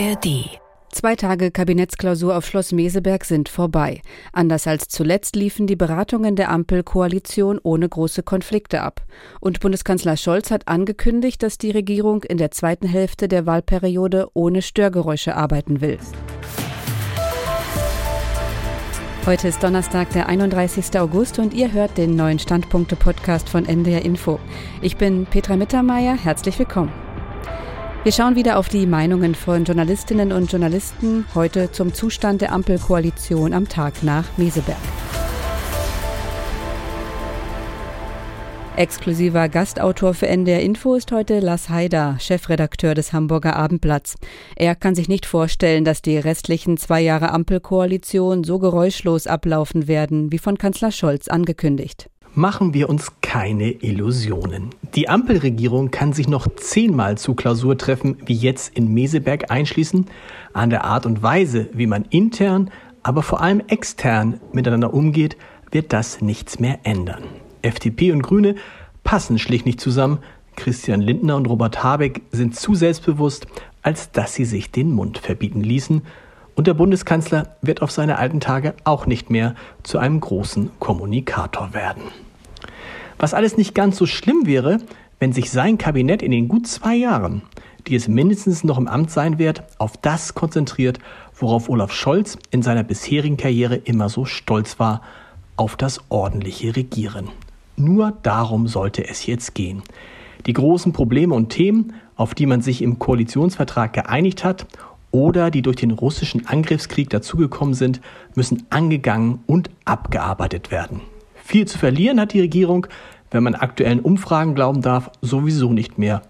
ARD Zwei Tage Kabinettsklausur auf Schloss Meseberg sind vorbei. Anders als zuletzt liefen die Beratungen der Ampelkoalition ohne große Konflikte ab. Und Bundeskanzler Scholz hat angekündigt, dass die Regierung in der zweiten Hälfte der Wahlperiode ohne Störgeräusche arbeiten will. Heute ist Donnerstag, der 31. August und ihr hört den neuen Standpunkte-Podcast von NDR Info. Ich bin Petra Mittermeier, herzlich willkommen. Wir schauen wieder auf die Meinungen von Journalistinnen und Journalisten heute zum Zustand der Ampelkoalition am Tag nach Meseberg. Exklusiver Gastautor für NDR Info ist heute Lars Haider, Chefredakteur des Hamburger Abendblatts. Er kann sich nicht vorstellen, dass die restlichen zwei Jahre Ampelkoalition so geräuschlos ablaufen werden, wie von Kanzler Scholz angekündigt. Machen wir uns keine Illusionen. Die Ampelregierung kann sich noch zehnmal zu Klausur treffen, wie jetzt in Meseberg einschließen. An der Art und Weise, wie man intern, aber vor allem extern miteinander umgeht, wird das nichts mehr ändern. FDP und Grüne passen schlicht nicht zusammen. Christian Lindner und Robert Habeck sind zu selbstbewusst, als dass sie sich den Mund verbieten ließen. Und der Bundeskanzler wird auf seine alten Tage auch nicht mehr zu einem großen Kommunikator werden. Was alles nicht ganz so schlimm wäre, wenn sich sein Kabinett in den gut zwei Jahren, die es mindestens noch im Amt sein wird, auf das konzentriert, worauf Olaf Scholz in seiner bisherigen Karriere immer so stolz war, auf das ordentliche Regieren. Nur darum sollte es jetzt gehen. Die großen Probleme und Themen, auf die man sich im Koalitionsvertrag geeinigt hat oder die durch den russischen Angriffskrieg dazugekommen sind, müssen angegangen und abgearbeitet werden. Viel zu verlieren hat die Regierung, wenn man aktuellen Umfragen glauben darf, sowieso nicht mehr.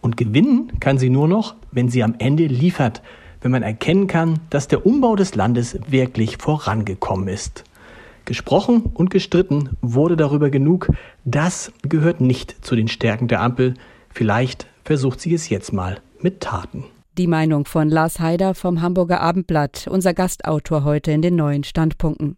Und gewinnen kann sie nur noch, wenn sie am Ende liefert, wenn man erkennen kann, dass der Umbau des Landes wirklich vorangekommen ist. Gesprochen und gestritten wurde darüber genug, das gehört nicht zu den Stärken der Ampel. Vielleicht versucht sie es jetzt mal mit Taten. Die Meinung von Lars Haider vom Hamburger Abendblatt, unser Gastautor heute in den neuen Standpunkten.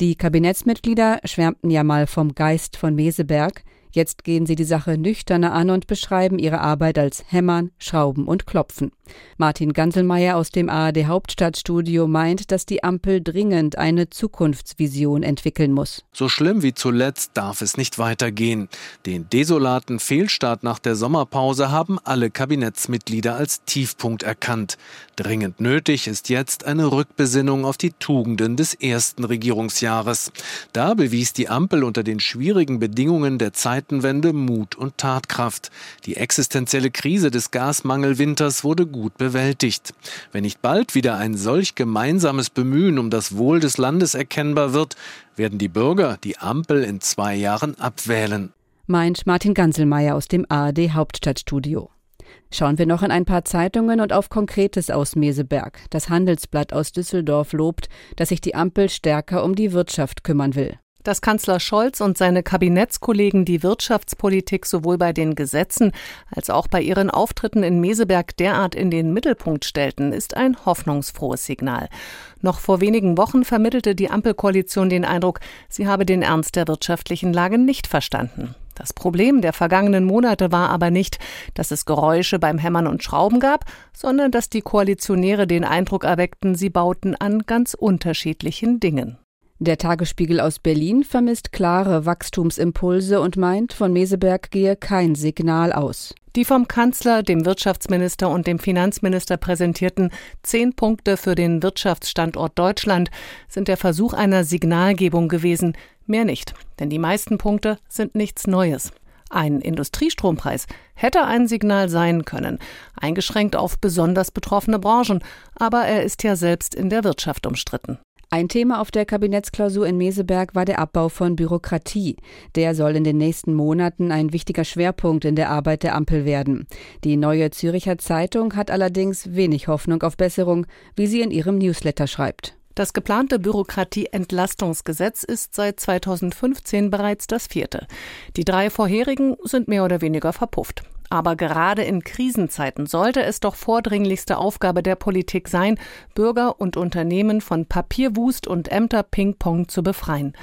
Die Kabinettsmitglieder schwärmten ja mal vom Geist von Meseberg, Jetzt gehen sie die Sache nüchterner an und beschreiben ihre Arbeit als Hämmern, Schrauben und Klopfen. Martin Ganselmeier aus dem ARD Hauptstadtstudio meint, dass die Ampel dringend eine Zukunftsvision entwickeln muss. So schlimm wie zuletzt darf es nicht weitergehen. Den desolaten Fehlstart nach der Sommerpause haben alle Kabinettsmitglieder als Tiefpunkt erkannt. Dringend nötig ist jetzt eine Rückbesinnung auf die Tugenden des ersten Regierungsjahres. Da bewies die Ampel unter den schwierigen Bedingungen der Zeit Zeitenwende Mut und Tatkraft. Die existenzielle Krise des Gasmangelwinters wurde gut bewältigt. Wenn nicht bald wieder ein solch gemeinsames Bemühen um das Wohl des Landes erkennbar wird, werden die Bürger die Ampel in zwei Jahren abwählen. Meint Martin Ganselmeier aus dem ARD Hauptstadtstudio. Schauen wir noch in ein paar Zeitungen und auf Konkretes aus Meseberg. Das Handelsblatt aus Düsseldorf lobt, dass sich die Ampel stärker um die Wirtschaft kümmern will. Dass Kanzler Scholz und seine Kabinettskollegen die Wirtschaftspolitik sowohl bei den Gesetzen als auch bei ihren Auftritten in Meseberg derart in den Mittelpunkt stellten, ist ein hoffnungsfrohes Signal. Noch vor wenigen Wochen vermittelte die Ampelkoalition den Eindruck, sie habe den Ernst der wirtschaftlichen Lage nicht verstanden. Das Problem der vergangenen Monate war aber nicht, dass es Geräusche beim Hämmern und Schrauben gab, sondern dass die Koalitionäre den Eindruck erweckten, sie bauten an ganz unterschiedlichen Dingen. Der Tagesspiegel aus Berlin vermisst klare Wachstumsimpulse und meint, von Meseberg gehe kein Signal aus. Die vom Kanzler, dem Wirtschaftsminister und dem Finanzminister präsentierten zehn Punkte für den Wirtschaftsstandort Deutschland sind der Versuch einer Signalgebung gewesen, mehr nicht, denn die meisten Punkte sind nichts Neues. Ein Industriestrompreis hätte ein Signal sein können, eingeschränkt auf besonders betroffene Branchen, aber er ist ja selbst in der Wirtschaft umstritten. Ein Thema auf der Kabinettsklausur in Meseberg war der Abbau von Bürokratie. Der soll in den nächsten Monaten ein wichtiger Schwerpunkt in der Arbeit der Ampel werden. Die neue Züricher Zeitung hat allerdings wenig Hoffnung auf Besserung, wie sie in ihrem Newsletter schreibt. Das geplante Bürokratieentlastungsgesetz ist seit 2015 bereits das vierte. Die drei vorherigen sind mehr oder weniger verpufft. Aber gerade in Krisenzeiten sollte es doch vordringlichste Aufgabe der Politik sein, Bürger und Unternehmen von Papierwust und Ämter-Ping-Pong zu befreien.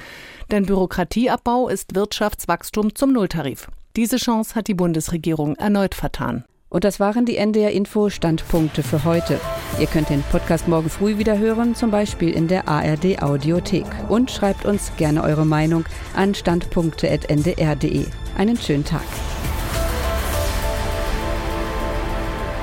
Denn Bürokratieabbau ist Wirtschaftswachstum zum Nulltarif. Diese Chance hat die Bundesregierung erneut vertan. Und das waren die NDR Info Standpunkte für heute. Ihr könnt den Podcast morgen früh wieder hören, zum Beispiel in der ARD Audiothek. Und schreibt uns gerne eure Meinung an standpunkte.ndr.de. Einen schönen Tag.